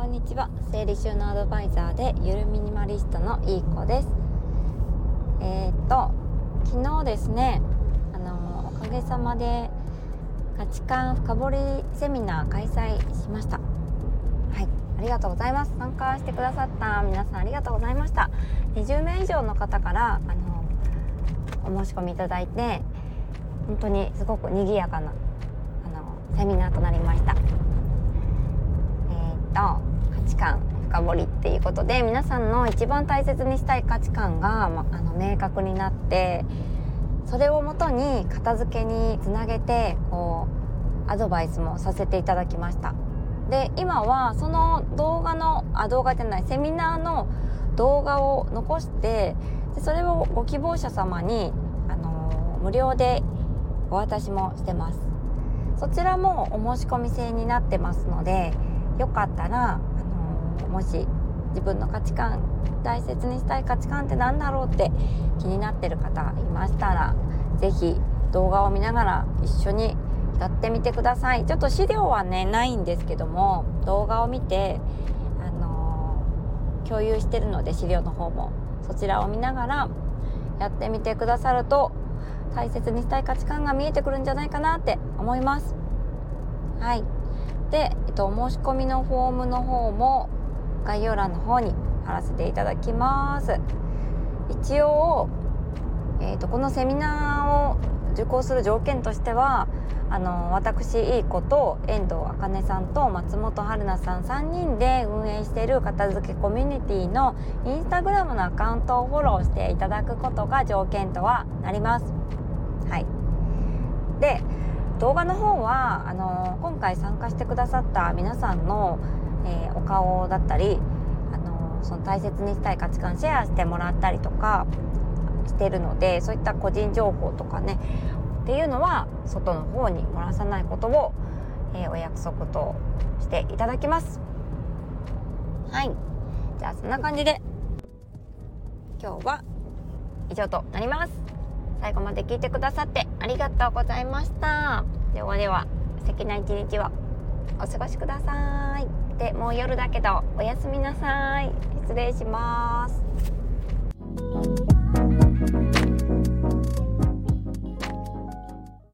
こんにちは。整理収納アドバイザーでゆるミニマリストのいい子です。えー、っと昨日ですねあのおかげさまで価値観深掘りセミナー開催しました。はい。ありがとうございます。参加してくださった皆さんありがとうございました。20名以上の方からあのお申し込みいただいて本当にすごく賑やかなあのセミナーとなりました。えっと値観深掘りっていうことで皆さんの一番大切にしたい価値観が、まあの明確になってそれをもとに片付けにつなげてこうアドバイスもさせていただきました。で今はその動画のあ動画じゃないセミナーの動画を残してでそれをご希望者様に、あのー、無料でお渡しもしてます。そちらもお申し込み制になってますのでよかったら、もし自分の価値観大切にしたい価値観って何だろうって気になってる方いましたら是非動画を見ながら一緒にやってみてください。ちょっと資料はねないんですけども動画を見て、あのー、共有してるので資料の方もそちらを見ながらやってみてくださると大切にしたい価値観が見えてくるんじゃないかなって思います。はい。で、えっと、申し込みのフォームの方も概要欄の方に貼らせていただきます一応、えーと、このセミナーを受講する条件としてはあの私いい子と遠藤茜さんと松本春菜さん3人で運営している片付けコミュニティのインスタグラムのアカウントをフォローしていただくことが条件とはなります。はい、で動画の方はあの今回参加してくださった皆さんの、えー、お顔だったりあのその大切にしたい価値観シェアしてもらったりとかしてるのでそういった個人情報とかねっていうのは外の方に漏らさないことを、えー、お約束としていただきます。はい。じゃあそんな感じで今日は以上となります。最後まで聞いてくださってありがとうございました。ではでは素敵な一日をお過ごしください。でもう夜だけどおやすみなさい。失礼します。